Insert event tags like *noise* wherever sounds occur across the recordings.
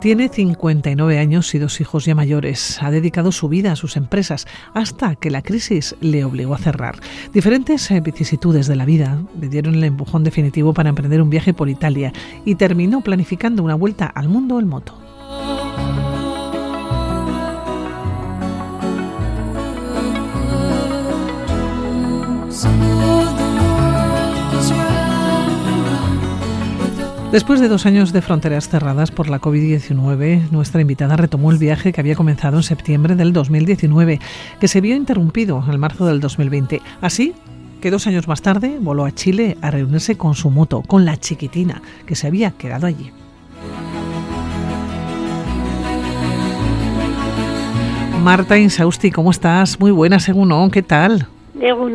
Tiene 59 años y dos hijos ya mayores. Ha dedicado su vida a sus empresas hasta que la crisis le obligó a cerrar. Diferentes eh, vicisitudes de la vida le dieron el empujón definitivo para emprender un viaje por Italia y terminó planificando una vuelta al mundo en moto. Después de dos años de fronteras cerradas por la COVID-19, nuestra invitada retomó el viaje que había comenzado en septiembre del 2019, que se vio interrumpido en marzo del 2020. Así que dos años más tarde voló a Chile a reunirse con su moto, con la chiquitina, que se había quedado allí. Marta Insausti, ¿cómo estás? Muy buena, según ¿qué tal? Según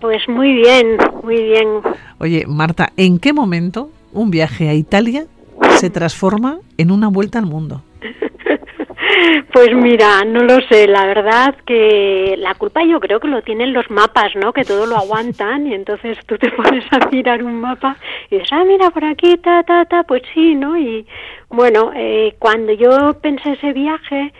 pues muy bien, muy bien. Oye, Marta, ¿en qué momento un viaje a Italia se transforma en una vuelta al mundo? Pues mira, no lo sé, la verdad que la culpa yo creo que lo tienen los mapas, ¿no? Que todo lo aguantan y entonces tú te *laughs* pones a mirar un mapa y dices, ah, mira, por aquí, ta, ta, ta, pues sí, ¿no? Y bueno, eh, cuando yo pensé ese viaje,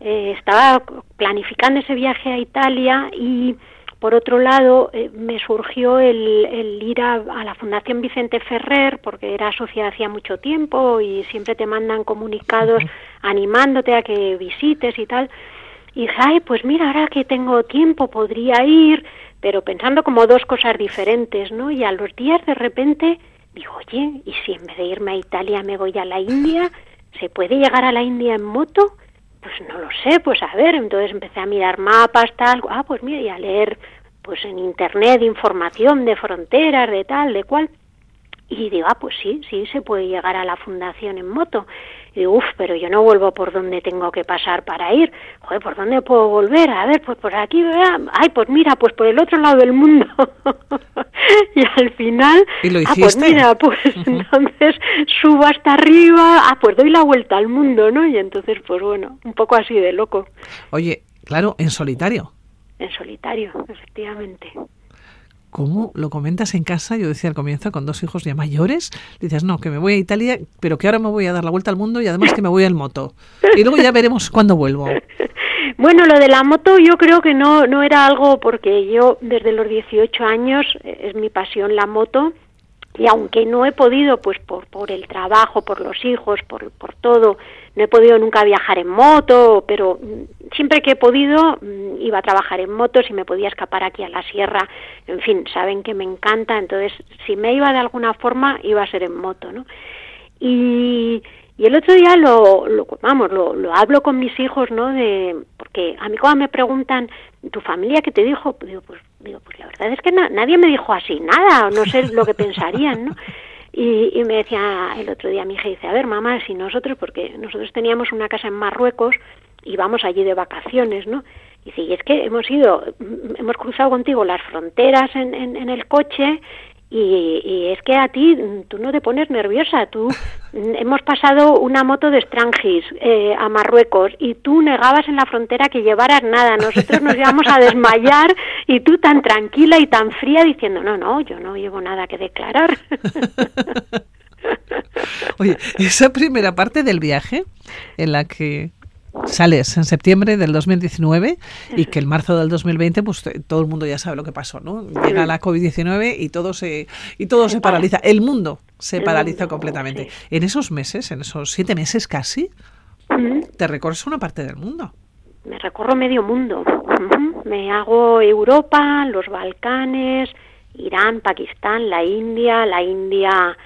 eh, estaba planificando ese viaje a Italia y por otro lado, eh, me surgió el, ir a, la Fundación Vicente Ferrer, porque era socia hacía mucho tiempo y siempre te mandan comunicados animándote a que visites y tal. Y dije, ay, pues mira, ahora que tengo tiempo podría ir, pero pensando como dos cosas diferentes, ¿no? Y a los días de repente digo, oye, ¿y si en vez de irme a Italia me voy a la India? ¿Se puede llegar a la India en moto? Pues no lo sé, pues a ver, entonces empecé a mirar mapas, tal, ah, pues mira, y a leer pues en internet información de fronteras, de tal, de cual. Y digo, ah, pues sí, sí, se puede llegar a la fundación en moto. Y uff, pero yo no vuelvo por donde tengo que pasar para ir. Joder, ¿por dónde puedo volver? A ver, pues por aquí, ay, pues mira, pues por el otro lado del mundo. *laughs* y al final, ¿Y lo ah, pues mira, pues entonces subo hasta arriba, ah, pues doy la vuelta al mundo, ¿no? Y entonces, pues bueno, un poco así de loco. Oye, claro, en solitario. En solitario, efectivamente. ¿Cómo lo comentas en casa? Yo decía al comienzo, con dos hijos ya mayores, dices, no, que me voy a Italia, pero que ahora me voy a dar la vuelta al mundo y además que me voy al moto. Y luego ya veremos cuándo vuelvo. *laughs* Bueno, lo de la moto yo creo que no, no era algo porque yo desde los 18 años eh, es mi pasión la moto y aunque no he podido, pues por, por el trabajo, por los hijos, por, por todo, no he podido nunca viajar en moto, pero mm, siempre que he podido mm, iba a trabajar en moto, si me podía escapar aquí a la sierra, en fin, saben que me encanta, entonces si me iba de alguna forma iba a ser en moto, ¿no? Y, y el otro día lo, lo vamos, lo, lo, hablo con mis hijos, ¿no? De, porque a mí cuando me preguntan, ¿tu familia qué te dijo? Digo, pues, digo, pues la verdad es que nadie me dijo así nada, no sé lo que pensarían, ¿no? *laughs* Y, y, me decía el otro día mi hija, dice, a ver mamá, si nosotros, porque nosotros teníamos una casa en Marruecos y vamos allí de vacaciones, ¿no? Y dice, y es que hemos ido, hemos cruzado contigo las fronteras en, en, en el coche y, es que a ti tú no te pones nerviosa tú *laughs* hemos pasado una moto de Strangis eh, a Marruecos y tú negabas en la frontera que llevaras nada. Nosotros nos íbamos a desmayar y tú tan tranquila y tan fría diciendo no no yo no llevo nada que declarar *laughs* Oye, esa primera parte del viaje en la que sales en septiembre del 2019 y que el marzo del 2020 pues todo el mundo ya sabe lo que pasó, ¿no? Llega la COVID-19 y todo se y todo se, paraliza, el mundo se paraliza completamente. En esos meses, en esos siete meses casi, te recorres una parte del mundo. Me recorro medio mundo. Me hago Europa, los Balcanes, Irán, Pakistán, la India, la India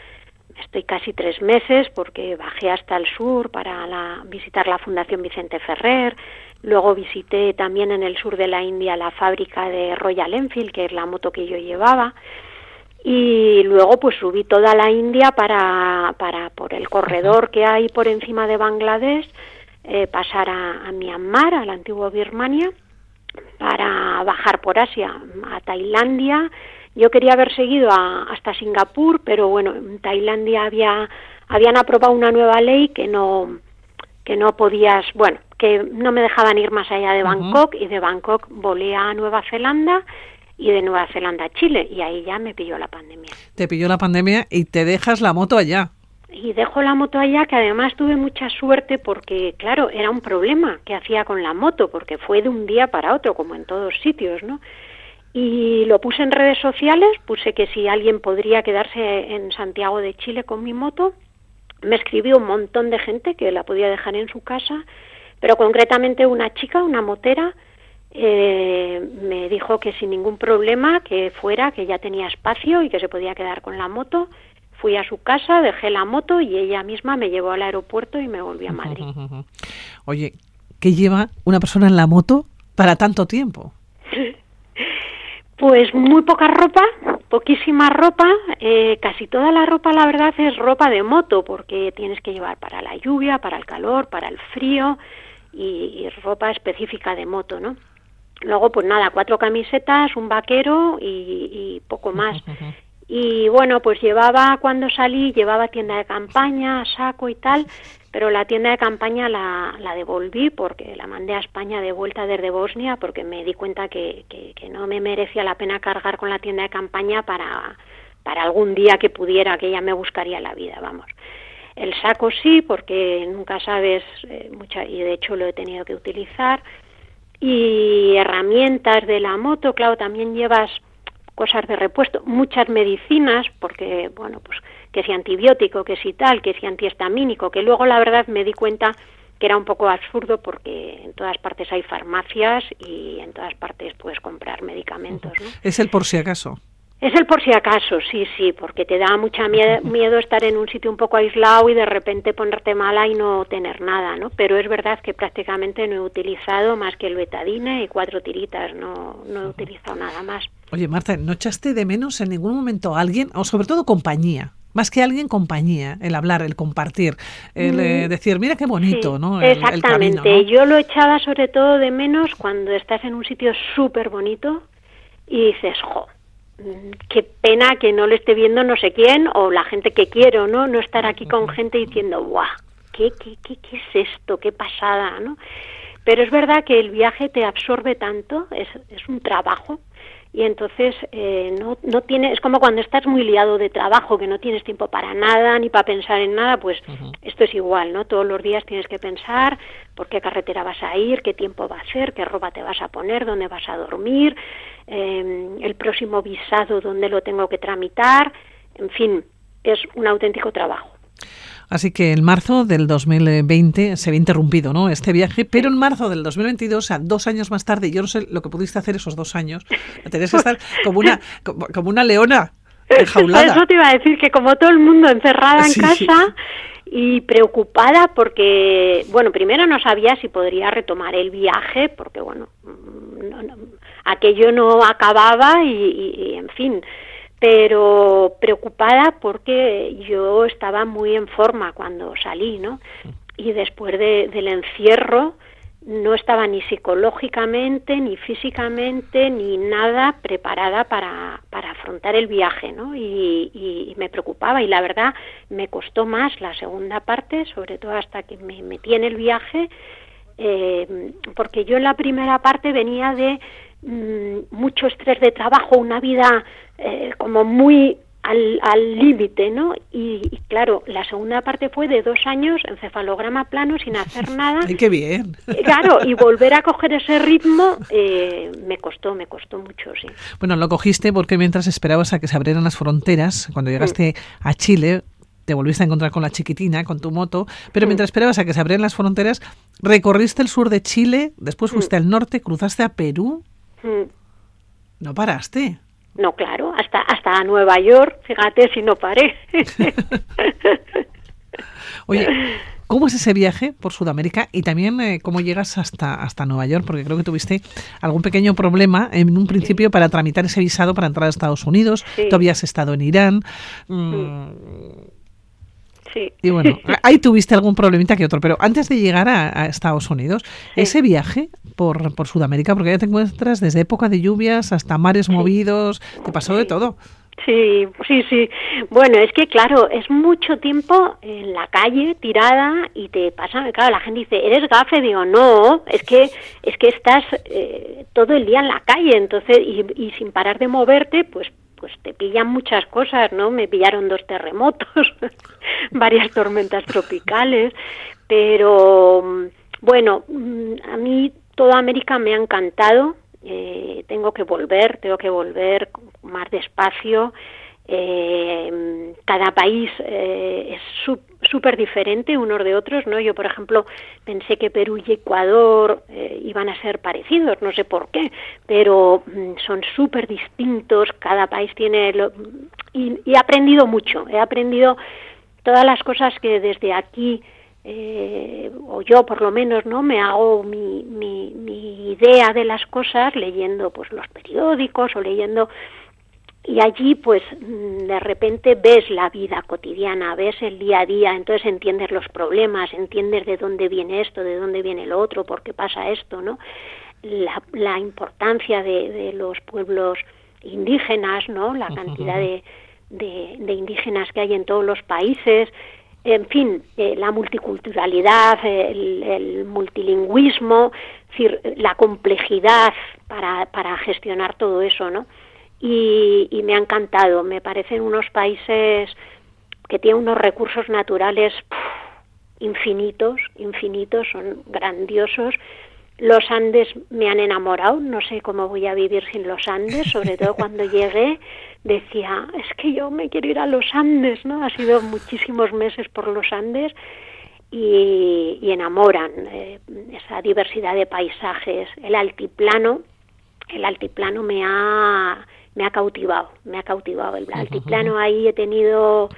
estoy casi tres meses porque bajé hasta el sur para visitar la Fundación Vicente Ferrer. Luego visité también en el sur de la India la fábrica de Royal Enfield, que es la moto que yo llevaba. Y luego pues subí toda la India para, para por el corredor que hay por encima de Bangladesh, eh, pasar a, a Myanmar, a la antigua Birmania, para bajar por Asia, a Tailandia, yo quería haber seguido hasta Singapur, pero bueno, en Tailandia había habían aprobado una nueva ley que no que no podías, bueno, que no me dejaban ir más allá de Bangkok y de Bangkok volé a Nueva Zelanda y de Nueva Zelanda a Chile y ahí ya me pilló la pandemia. Te pilló la pandemia y te dejas la moto allá. y dejo la moto allá, que además tuve mucha suerte porque, claro, era un problema que hacía con la moto, porque fue de un día para otro, como en todos sitios, ¿no? Y lo puse en redes sociales, puse que si alguien podría quedarse en Santiago de Chile con mi moto, me escribió un montón de gente que la podía dejar en su casa, pero concretamente una chica, una motera, eh, me dijo que sin ningún problema, que fuera, que ya tenía espacio y que se podía quedar con la moto Fui a su casa, dejé la moto y ella misma me llevó al aeropuerto y me volví a *laughs* Madrid. Oye, ¿qué lleva una persona en la moto para tanto tiempo? Pues muy poca ropa, poquísima ropa, eh, casi toda la ropa la verdad es ropa de moto porque tienes que llevar para la lluvia, para el calor, para el frío y, ropa específica de moto, ¿no? Luego pues nada, cuatro camisetas, un vaquero y, y poco más. *laughs* Y bueno, pues llevaba, cuando salí, llevaba tienda de campaña, saco y tal, pero la tienda de campaña la, la devolví porque la mandé a España de vuelta desde Bosnia porque me di cuenta que, no me merecía la pena cargar con la tienda de campaña para, para algún día que pudiera, que ya me buscaría la vida, vamos. El saco sí, porque nunca sabes, eh, mucha, y de hecho lo he tenido que utilizar. Y herramientas de la moto, claro, también llevas cosas de repuesto, muchas medicinas, porque, bueno, pues que si antibiótico, que si tal, que si antihistamínico, que luego la verdad me di cuenta que era un poco absurdo porque en todas partes hay farmacias y en todas partes puedes comprar medicamentos. ¿no? Es el por si acaso. Es el por si acaso, sí, sí, porque te da mucha *laughs* miedo, estar en un sitio un poco aislado y de repente ponerte mala y no tener nada, ¿no? Pero es verdad que prácticamente no he utilizado más que el betadine y cuatro tiritas, no, no he utilizado nada más. Oye, Marta, ¿no echaste de menos en ningún momento a alguien, o sobre todo compañía? Más que alguien, compañía, el hablar, el compartir, el eh, decir, mira qué bonito, ¿no? exactamente, yo lo echaba sobre todo de menos cuando estás en un sitio súper bonito y dices, jo, mm, qué pena que no lo esté viendo no sé quién o la gente que quiero, ¿no? No estar aquí con gente diciendo, guau, ¿qué, qué, qué, qué es esto? ¿Qué pasada, no? Pero es verdad que el viaje te absorbe tanto, es, es un trabajo, y entonces eh, no, no tiene, es como cuando estás muy liado de trabajo, que no tienes tiempo para nada ni para pensar en nada, pues esto es igual, ¿no? Todos los días tienes que pensar por qué carretera vas a ir, qué tiempo va a ser, qué ropa te vas a poner, dónde vas a dormir, eh, el próximo visado, dónde lo tengo que tramitar, en fin, es un auténtico trabajo. Así que en marzo del 2020 se había interrumpido ¿no? este viaje, pero en marzo del 2022, o sea, dos años más tarde, yo no sé lo que pudiste hacer esos dos años, tenías que estar como una, como, una leona enjaulada. Eso te iba a decir, que como todo el mundo encerrada en casa y preocupada porque, bueno, primero no sabía si podría retomar el viaje, porque, bueno, mm, aquello no acababa y en fin, pero preocupada porque yo estaba muy en forma cuando salí, ¿no? Y después del encierro no estaba ni psicológicamente, ni físicamente, ni nada preparada para, para afrontar el viaje, ¿no? Y, y, me preocupaba y la verdad me costó más la segunda parte, sobre todo hasta que me metí en el viaje, eh, porque yo en la primera parte venía de Mm, mucho estrés de trabajo, una vida eh, como muy al límite, ¿no? Y, claro, la segunda parte fue de dos años, encefalograma plano, sin hacer *laughs* nada. ¡Ay, qué bien! Eh, claro, y volver a coger ese ritmo eh, me costó, me costó mucho, sí. Bueno, lo cogiste porque mientras esperabas a que se abrieran las fronteras, cuando llegaste mm. a Chile, te volviste a encontrar con la chiquitina, con tu moto, pero mm. mientras esperabas a que se abrieran las fronteras, recorriste el sur de Chile, después fuiste al norte, cruzaste a Perú. Mm. ¿No paraste? No, claro, hasta, hasta Nueva York, fíjate si no paré. *laughs* Oye, ¿cómo es ese viaje por Sudamérica y también eh, cómo llegas hasta, hasta Nueva York? Porque creo que tuviste algún pequeño problema en un principio para tramitar ese visado para entrar a Estados Unidos. Tú habías estado en Irán. Mm, y bueno, *laughs* ahí tuviste algún problemita que otro, pero antes de llegar a, Estados Unidos, ese viaje por, por Sudamérica, porque ya te encuentras desde época de lluvias hasta mares movidos, te pasó de todo. Sí, sí, sí. Bueno, es que claro, es mucho tiempo en la calle tirada y te pasa, claro, la gente dice, ¿eres gafe? Digo, no, es que es que estás eh, todo el día en la calle, entonces y, y sin parar de moverte, pues pues te pillan muchas cosas, ¿no? Me pillaron dos terremotos, *laughs* varias tormentas tropicales, pero bueno, mm, a mí toda América me ha encantado. Eh, tengo que volver, tengo que volver más despacio. Eh, cada país eh, es súper diferente unos de otros, ¿no? Yo, por ejemplo, pensé que Perú y Ecuador eh, iban a ser parecidos, no sé por qué, pero mm, son súper distintos, cada país tiene... Lo, y, he aprendido mucho, he aprendido todas las cosas que desde aquí, eh, o yo por lo menos, ¿no? Me hago mi, mi, mi idea de las cosas leyendo pues los periódicos o leyendo y allí pues mm, de repente ves la vida cotidiana, ves el día a día, entonces entiendes los problemas, entiendes de dónde viene esto, de dónde viene lo otro, por qué pasa esto, ¿no? La, la importancia de, de, los pueblos indígenas, ¿no? La cantidad de, de, de, indígenas que hay en todos los países, en fin, eh, la multiculturalidad, el, el multilingüismo, decir, la complejidad para, para gestionar todo eso, ¿no? Y, me ha encantado. Me parecen unos países que tienen unos recursos naturales infinitos, infinitos, son grandiosos. Los Andes me han enamorado, no sé cómo voy a vivir sin los Andes, sobre todo *laughs* cuando llegué decía, es que yo me quiero ir a los Andes, ¿no? Ha sido muchísimos meses por los Andes y, enamoran eh, esa diversidad de paisajes. El altiplano, el altiplano me ha me ha cautivado, me ha cautivado el altiplano. Ahí he tenido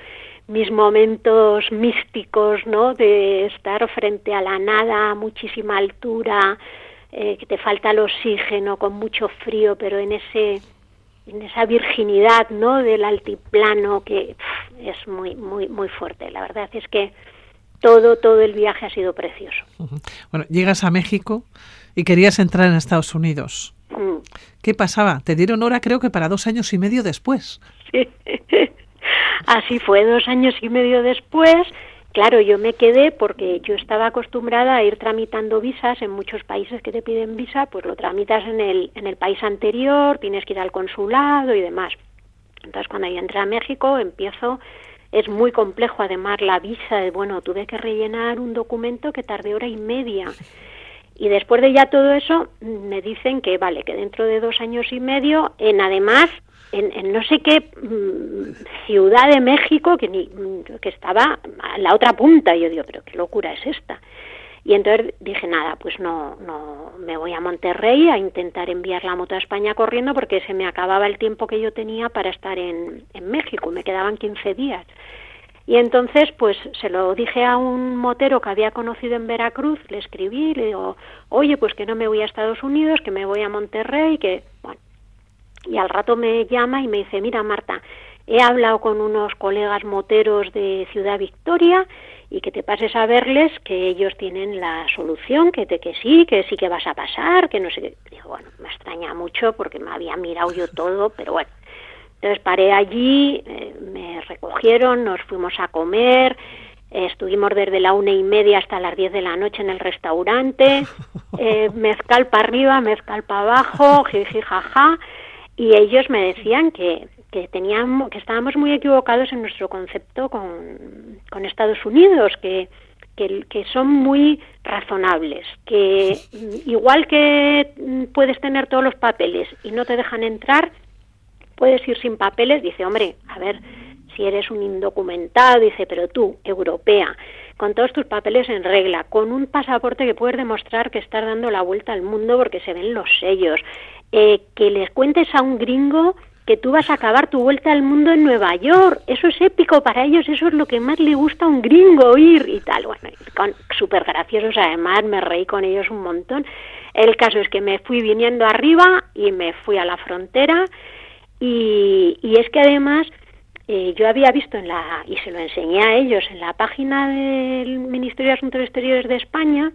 mis momentos místicos, ¿no? De estar frente a la nada, a muchísima altura, eh, que te falta el oxígeno, con mucho frío, pero en ese en esa virginidad, ¿no? Del altiplano que es muy muy muy fuerte. La verdad es que todo todo el viaje ha sido precioso. Bueno, llegas a México y querías entrar en Estados Unidos. *laughs* ¿Qué pasaba? Te dieron hora creo que para dos años y medio después. Sí. *laughs* Así fue, dos años y medio después. Claro, yo me quedé porque yo estaba acostumbrada a ir tramitando visas en muchos países que te piden visa, pues lo tramitas en el, en el país anterior, tienes que ir al consulado y demás. Entonces cuando yo entré a México empiezo, es muy complejo además la visa, bueno, tuve que rellenar un documento que tardé hora y media. Y después de ya todo eso, me dicen que vale, que dentro de dos años y medio, en además, en, no sé qué mm, ciudad de México, que, ni, que estaba a la otra punta, y yo digo, pero qué locura es esta. Y entonces dije, nada, pues no, no, me voy a Monterrey a intentar enviar la moto a España corriendo porque se me acababa el tiempo que yo tenía para estar en, en México, me quedaban 15 días. Y entonces, pues se lo dije a un motero que había conocido en Veracruz, le escribí, le digo, oye, pues que no me voy a Estados Unidos, que me voy a Monterrey, que, bueno. Y al rato me llama y me dice, mira, Marta, he hablado con unos colegas moteros de Ciudad Victoria y que te pases a verles que ellos tienen la solución, que, te, que sí, que sí que vas a pasar, que no sé qué. Digo, bueno, me extraña mucho porque me había mirado yo todo, pero bueno. Entonces paré allí, eh, me recogieron, nos fuimos a comer, eh, estuvimos desde la una y media hasta las diez de la noche en el restaurante, *laughs* eh, mezcal para arriba, mezcal para abajo, jiji, jaja, y ellos me decían que, que teníamos, que estábamos muy equivocados en nuestro concepto con, con Estados Unidos, que, que, que, son muy razonables, que *laughs* igual que puedes tener todos los papeles y no te dejan entrar, puedes ir sin papeles, dice, hombre, a ver, si eres un indocumentado, dice, pero tú, europea, con todos tus papeles en regla, con un pasaporte que puedes demostrar que estás dando la vuelta al mundo porque se ven los sellos, eh, que les cuentes a un gringo que tú vas a acabar tu vuelta al mundo en Nueva York. Eso es épico para ellos, eso es lo que más le gusta a un gringo oír y tal. Bueno, súper graciosos, además me reí con ellos un montón. El caso es que me fui viniendo arriba y me fui a la frontera y, y es que además eh, yo había visto en la, y se lo enseñé a ellos, en la página del Ministerio de Asuntos Exteriores de España,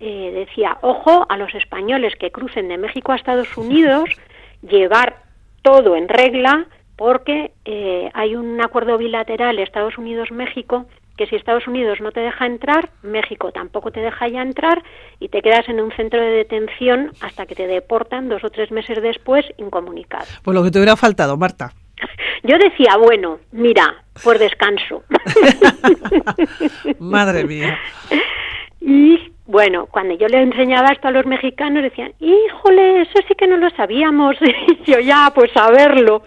eh, decía, ojo a los españoles que crucen de México a Estados Unidos, *laughs* llevar todo en regla, porque eh, hay un acuerdo bilateral Estados Unidos-México que si Estados Unidos no te deja entrar, México tampoco te deja ya entrar y te quedas en un centro de detención hasta que te deportan dos o tres meses después incomunicado. Pues lo que te hubiera faltado, Marta. *laughs* Yo decía, bueno, mira, por descanso. *laughs* Madre mía. *laughs* Y bueno, cuando yo le enseñaba esto a los mexicanos decían, híjole, eso sí que no lo sabíamos. Y yo ya, pues a verlo.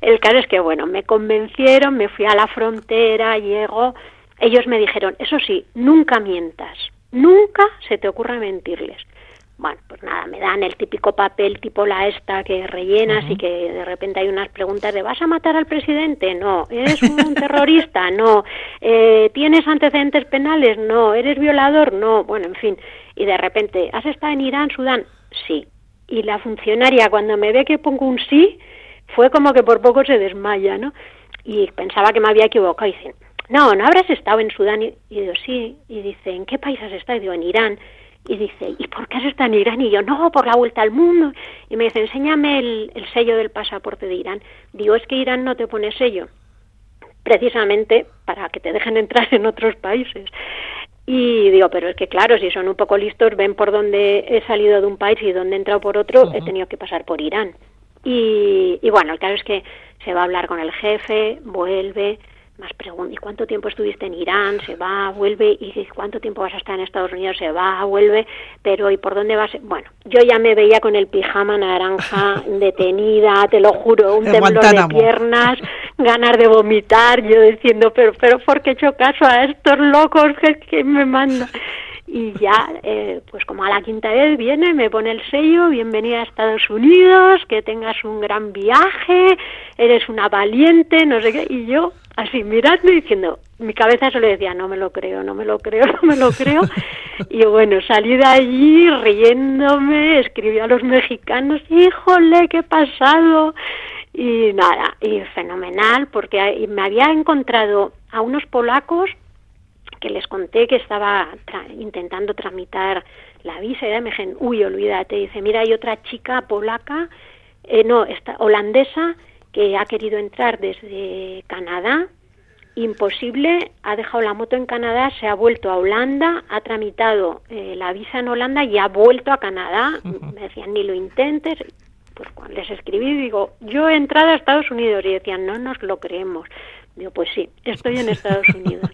El caso es que, bueno, me convencieron, me fui a la frontera, llego. Ellos me dijeron, eso sí, nunca mientas, nunca se te ocurra mentirles. Bueno, pues nada, me dan el típico papel tipo la esta que rellenas y que de repente hay unas preguntas de ¿vas a matar al presidente? No. ¿Eres un *laughs* terrorista? No. Eh, ¿Tienes antecedentes penales? No. ¿Eres violador? No. Bueno, en fin. Y de repente, ¿has estado en Irán, Sudán? Sí. Y la funcionaria cuando me ve que pongo un sí, fue como que por poco se desmaya, ¿no? Y pensaba que me había equivocado y dice, no, no habrás estado en Sudán. Y, y digo, sí. Y dice, ¿en qué país has estado? Y digo, en Irán. Y dice, ¿y por qué has estado en Irán? Y yo, no, por la vuelta al mundo. Y me dice, enséñame el, el sello del pasaporte de Irán. Digo, es que Irán no te pone sello, precisamente para que te dejen entrar en otros países. Y digo, pero es que claro, si son un poco listos, ven por dónde he salido de un país y dónde he entrado por otro, he tenido que pasar por Irán. Y, y bueno, el caso es que se va a hablar con el jefe, vuelve, más preguntas, ¿y cuánto tiempo estuviste en Irán? Se va, vuelve, ¿y cuánto tiempo vas a estar en Estados Unidos? Se va, vuelve, pero ¿y por dónde vas? Bueno, yo ya me veía con el pijama naranja, *laughs* detenida, te lo juro, un temblor de piernas, ganas de vomitar, yo diciendo, pero, pero ¿por qué he hecho caso a estos locos que, que me mandan? y ya, eh, pues como a la quinta vez viene, me pone el sello, bienvenida a Estados Unidos, que tengas un gran viaje, eres una valiente, no sé qué, y yo así mirando y diciendo, mi cabeza solo decía, no me lo creo, no me lo creo, *laughs* no me lo creo, y bueno, salí de allí riéndome, escribí a los mexicanos, híjole, qué pasado, y nada, y fenomenal, porque me había encontrado a unos polacos que les conté que estaba intentando tramitar la visa. Y me dijeron, uy, olvídate, dice, mira, hay otra chica polaca, eh, no, esta, holandesa, que ha querido entrar desde Canadá, imposible, ha dejado la moto en Canadá, se ha vuelto a Holanda, ha tramitado eh, la visa en Holanda y ha vuelto a Canadá. Me decían, ni lo intentes. Pues cuando les escribí, digo, yo he entrado a Estados Unidos y decían, no nos lo creemos. Digo, pues sí, estoy en Estados *laughs* Unidos.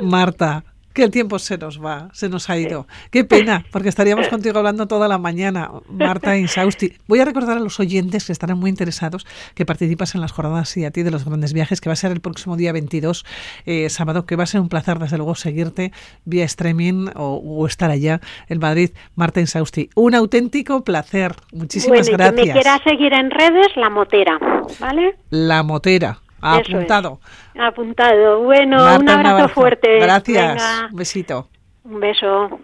Marta, que el tiempo se nos va, se nos ha ido. Qué pena, porque estaríamos contigo hablando toda la mañana, Marta Insausti. Voy a recordar a los oyentes que estarán muy interesados que participas en las jornadas y a ti de los grandes viajes, que va a ser el próximo día 22, eh, sábado, que va a ser un placer, desde luego, seguirte vía streaming o, estar allá en Madrid. Marta Insausti, un auténtico placer. Muchísimas bueno, gracias. Que me quiera seguir en redes, La Motera, ¿vale? La Motera. Apuntado. Apuntado. Bueno, un abrazo fuerte. Gracias. Un besito. Un beso.